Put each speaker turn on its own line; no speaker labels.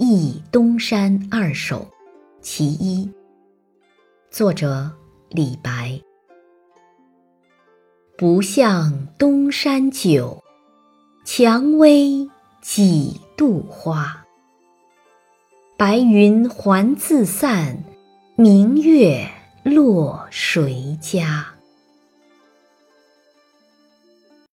忆东山二首其一作者李白不向东山酒，蔷薇几度花。白云还自散，明月落谁家？